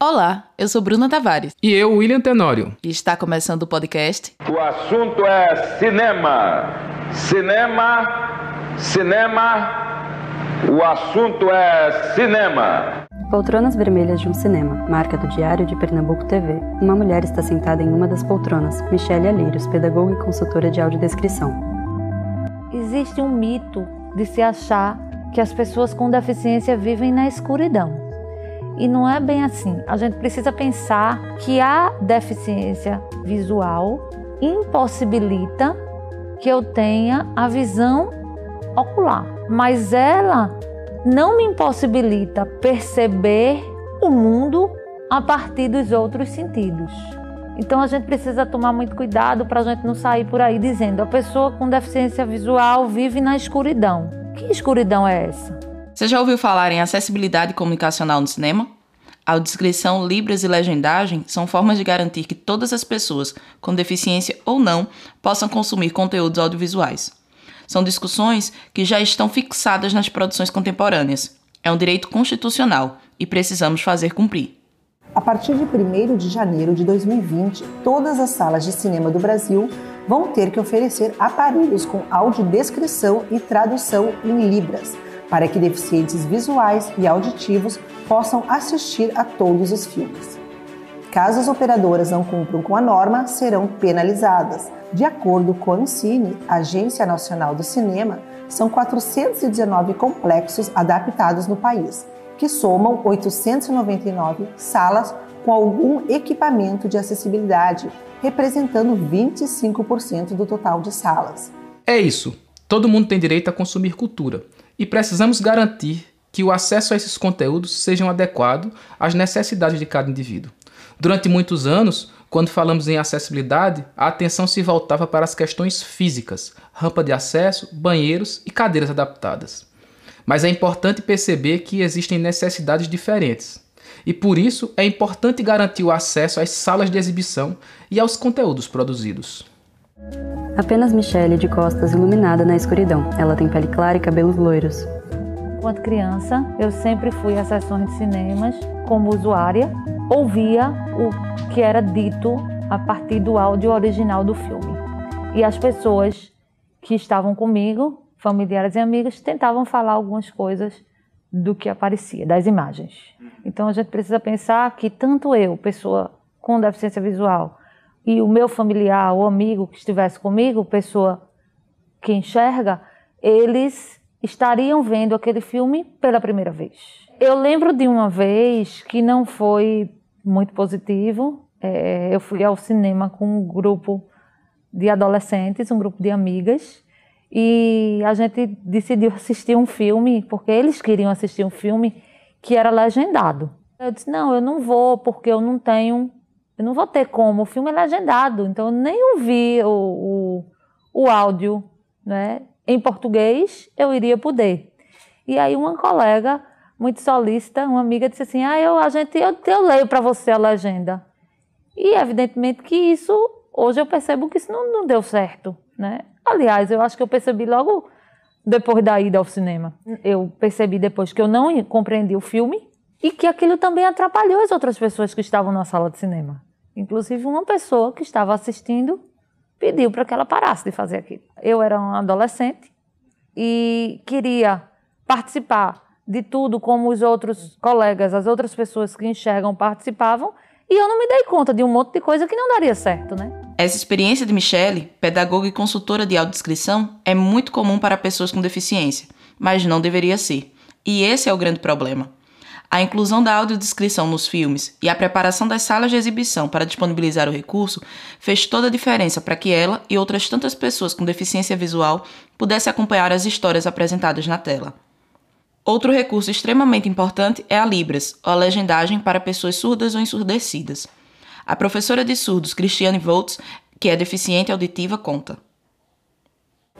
Olá, eu sou Bruna Tavares. E eu, William Tenório. E está começando o podcast. O assunto é cinema. Cinema, cinema. O assunto é cinema. Poltronas vermelhas de um cinema, marca do Diário de Pernambuco TV. Uma mulher está sentada em uma das poltronas, Michele Alheiros, pedagoga e consultora de audiodescrição. Existe um mito de se achar que as pessoas com deficiência vivem na escuridão. E não é bem assim. A gente precisa pensar que a deficiência visual impossibilita que eu tenha a visão ocular, mas ela não me impossibilita perceber o mundo a partir dos outros sentidos. Então a gente precisa tomar muito cuidado para a gente não sair por aí dizendo a pessoa com deficiência visual vive na escuridão. Que escuridão é essa? Você já ouviu falar em acessibilidade comunicacional no cinema? Audiodescrição, libras e legendagem são formas de garantir que todas as pessoas, com deficiência ou não, possam consumir conteúdos audiovisuais. São discussões que já estão fixadas nas produções contemporâneas. É um direito constitucional e precisamos fazer cumprir. A partir de 1 de janeiro de 2020, todas as salas de cinema do Brasil vão ter que oferecer aparelhos com audiodescrição e tradução em Libras para que deficientes visuais e auditivos possam assistir a todos os filmes. Caso as operadoras não cumpram com a norma, serão penalizadas. De acordo com a Ancine, Agência Nacional do Cinema, são 419 complexos adaptados no país, que somam 899 salas com algum equipamento de acessibilidade, representando 25% do total de salas. É isso. Todo mundo tem direito a consumir cultura e precisamos garantir que o acesso a esses conteúdos sejam adequado às necessidades de cada indivíduo. Durante muitos anos, quando falamos em acessibilidade, a atenção se voltava para as questões físicas, rampa de acesso, banheiros e cadeiras adaptadas. Mas é importante perceber que existem necessidades diferentes. E por isso é importante garantir o acesso às salas de exibição e aos conteúdos produzidos. Apenas Michelle de costas iluminada na escuridão. Ela tem pele clara e cabelos loiros. Enquanto criança, eu sempre fui a sessões de cinemas como usuária, ouvia o que era dito a partir do áudio original do filme. E as pessoas que estavam comigo, familiares e amigos, tentavam falar algumas coisas do que aparecia, das imagens. Então a gente precisa pensar que tanto eu, pessoa com deficiência visual, e o meu familiar ou amigo que estivesse comigo, pessoa que enxerga, eles estariam vendo aquele filme pela primeira vez. Eu lembro de uma vez que não foi muito positivo. É, eu fui ao cinema com um grupo de adolescentes, um grupo de amigas, e a gente decidiu assistir um filme, porque eles queriam assistir um filme que era legendado. Eu disse: não, eu não vou, porque eu não tenho eu não vou ter como, o filme é legendado, então eu nem ouvi o, o, o áudio né? em português, eu iria poder. E aí uma colega muito solícita, uma amiga disse assim, ah, eu, a gente, eu, eu leio para você a legenda. E evidentemente que isso, hoje eu percebo que isso não, não deu certo, né? Aliás, eu acho que eu percebi logo depois da ida ao cinema. Eu percebi depois que eu não compreendi o filme e que aquilo também atrapalhou as outras pessoas que estavam na sala de cinema. Inclusive, uma pessoa que estava assistindo pediu para que ela parasse de fazer aquilo. Eu era uma adolescente e queria participar de tudo como os outros colegas, as outras pessoas que enxergam participavam, e eu não me dei conta de um monte de coisa que não daria certo, né? Essa experiência de Michelle, pedagoga e consultora de audiodescrição, é muito comum para pessoas com deficiência, mas não deveria ser. E esse é o grande problema. A inclusão da audiodescrição nos filmes e a preparação das salas de exibição para disponibilizar o recurso fez toda a diferença para que ela e outras tantas pessoas com deficiência visual pudessem acompanhar as histórias apresentadas na tela. Outro recurso extremamente importante é a Libras, ou a legendagem para pessoas surdas ou ensurdecidas. A professora de surdos Cristiane Voltz, que é deficiente auditiva, conta.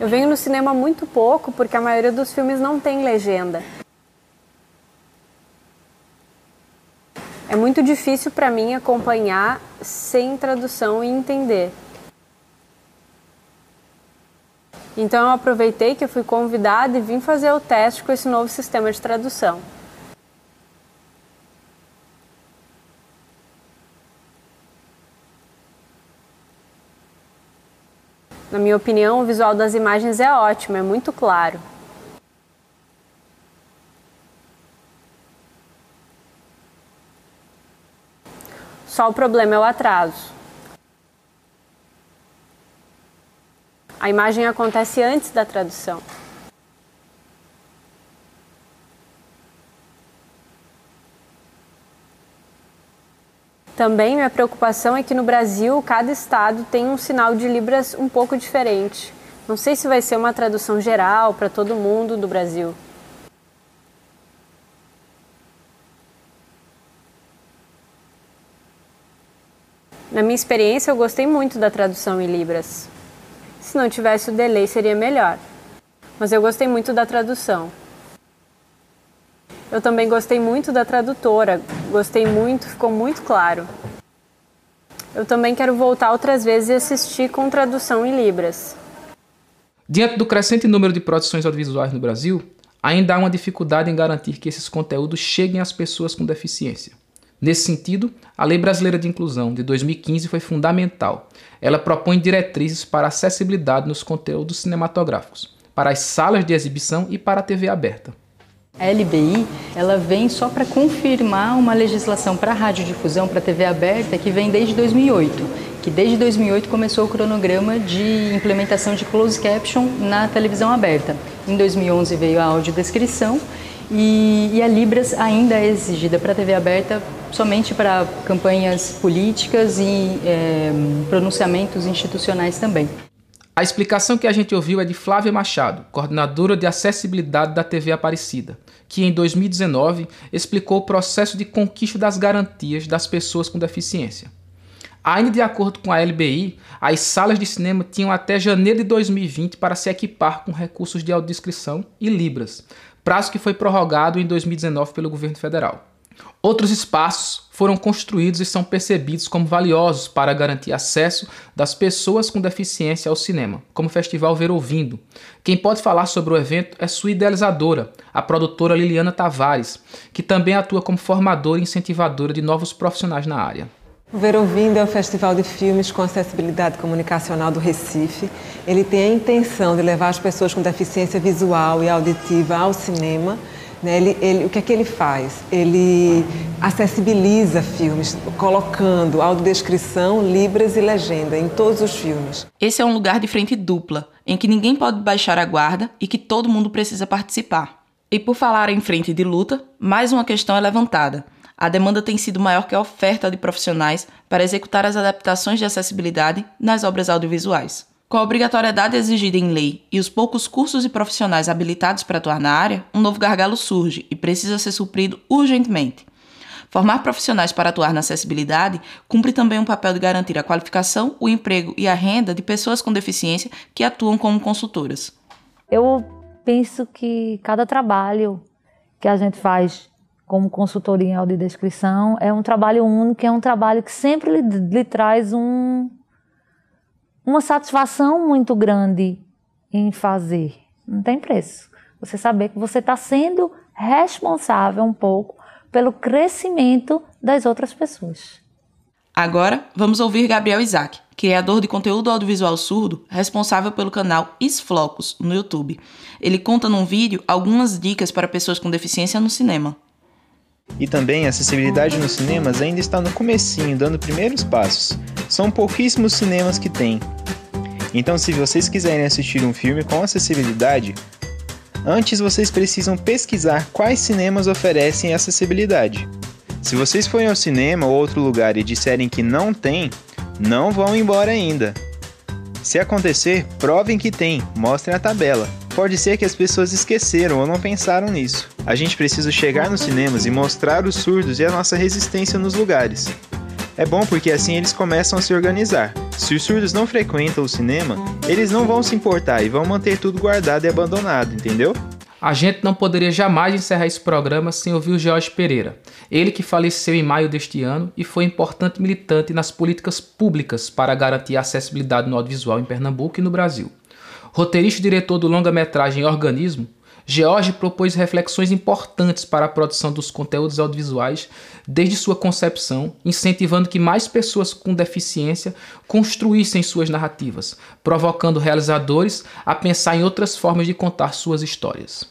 Eu venho no cinema muito pouco porque a maioria dos filmes não tem legenda. É muito difícil para mim acompanhar sem tradução e entender. Então eu aproveitei que eu fui convidada e vim fazer o teste com esse novo sistema de tradução. Na minha opinião, o visual das imagens é ótimo, é muito claro. Só o problema é o atraso. A imagem acontece antes da tradução. Também minha preocupação é que no Brasil cada estado tem um sinal de Libras um pouco diferente. Não sei se vai ser uma tradução geral para todo mundo do Brasil. Na minha experiência, eu gostei muito da tradução em Libras. Se não tivesse o delay, seria melhor. Mas eu gostei muito da tradução. Eu também gostei muito da tradutora, gostei muito, ficou muito claro. Eu também quero voltar outras vezes e assistir com tradução em Libras. Diante do crescente número de produções audiovisuais no Brasil, ainda há uma dificuldade em garantir que esses conteúdos cheguem às pessoas com deficiência. Nesse sentido, a Lei Brasileira de Inclusão de 2015 foi fundamental. Ela propõe diretrizes para acessibilidade nos conteúdos cinematográficos, para as salas de exibição e para a TV aberta. A LBI ela vem só para confirmar uma legislação para radiodifusão, para TV aberta, que vem desde 2008, que desde 2008 começou o cronograma de implementação de closed caption na televisão aberta. Em 2011 veio a audiodescrição e, e a Libras ainda é exigida para a TV aberta somente para campanhas políticas e é, pronunciamentos institucionais também. A explicação que a gente ouviu é de Flávia Machado, coordenadora de acessibilidade da TV Aparecida, que em 2019 explicou o processo de conquista das garantias das pessoas com deficiência. Ainda de acordo com a LBI, as salas de cinema tinham até janeiro de 2020 para se equipar com recursos de audiodescrição e Libras, prazo que foi prorrogado em 2019 pelo governo federal. Outros espaços foram construídos e são percebidos como valiosos para garantir acesso das pessoas com deficiência ao cinema, como o Festival Ver Ouvindo. Quem pode falar sobre o evento é sua idealizadora, a produtora Liliana Tavares, que também atua como formadora e incentivadora de novos profissionais na área. O Ver Ouvindo é um festival de filmes com acessibilidade comunicacional do Recife. Ele tem a intenção de levar as pessoas com deficiência visual e auditiva ao cinema né? Ele, ele, o que é que ele faz? Ele acessibiliza filmes, colocando audiodescrição, libras e legenda em todos os filmes. Esse é um lugar de frente dupla, em que ninguém pode baixar a guarda e que todo mundo precisa participar. E por falar em frente de luta, mais uma questão é levantada. A demanda tem sido maior que a oferta de profissionais para executar as adaptações de acessibilidade nas obras audiovisuais. Com a obrigatoriedade exigida em lei e os poucos cursos e profissionais habilitados para atuar na área, um novo gargalo surge e precisa ser suprido urgentemente. Formar profissionais para atuar na acessibilidade cumpre também um papel de garantir a qualificação, o emprego e a renda de pessoas com deficiência que atuam como consultoras. Eu penso que cada trabalho que a gente faz como consultoria em audiodescrição é um trabalho único, é um trabalho que sempre lhe, lhe traz um, uma satisfação muito grande em fazer. Não tem preço. Você saber que você está sendo responsável um pouco pelo crescimento das outras pessoas. Agora, vamos ouvir Gabriel Isaac, criador de conteúdo audiovisual surdo, responsável pelo canal Isflocos no YouTube. Ele conta num vídeo algumas dicas para pessoas com deficiência no cinema. E também a acessibilidade nos cinemas ainda está no comecinho, dando primeiros passos. São pouquíssimos cinemas que têm. Então, se vocês quiserem assistir um filme com acessibilidade, antes vocês precisam pesquisar quais cinemas oferecem acessibilidade. Se vocês forem ao cinema ou outro lugar e disserem que não tem, não vão embora ainda. Se acontecer, provem que tem, mostrem a tabela. Pode ser que as pessoas esqueceram ou não pensaram nisso. A gente precisa chegar nos cinemas e mostrar os surdos e a nossa resistência nos lugares. É bom porque assim eles começam a se organizar. Se os surdos não frequentam o cinema, eles não vão se importar e vão manter tudo guardado e abandonado, entendeu? A gente não poderia jamais encerrar esse programa sem ouvir o Jorge Pereira, ele que faleceu em maio deste ano e foi importante militante nas políticas públicas para garantir a acessibilidade no audiovisual em Pernambuco e no Brasil. Roteirista e diretor do longa-metragem Organismo, George propôs reflexões importantes para a produção dos conteúdos audiovisuais desde sua concepção, incentivando que mais pessoas com deficiência construíssem suas narrativas, provocando realizadores a pensar em outras formas de contar suas histórias.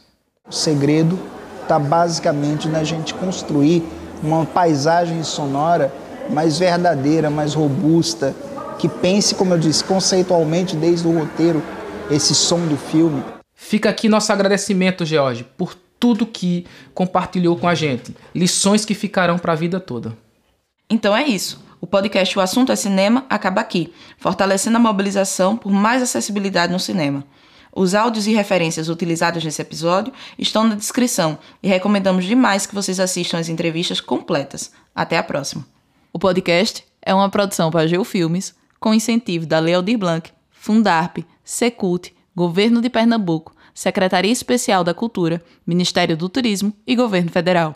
O segredo está basicamente na gente construir uma paisagem sonora mais verdadeira, mais robusta, que pense, como eu disse, conceitualmente desde o roteiro, esse som do filme. Fica aqui nosso agradecimento, George, por tudo que compartilhou com a gente. Lições que ficarão para a vida toda. Então é isso. O podcast O Assunto é Cinema acaba aqui, fortalecendo a mobilização por mais acessibilidade no cinema. Os áudios e referências utilizados nesse episódio estão na descrição e recomendamos demais que vocês assistam as entrevistas completas. Até a próxima. O podcast é uma produção para Geofilmes, com incentivo da Lei Aldir Blanc, Fundarp, Secult, Governo de Pernambuco, Secretaria Especial da Cultura, Ministério do Turismo e Governo Federal.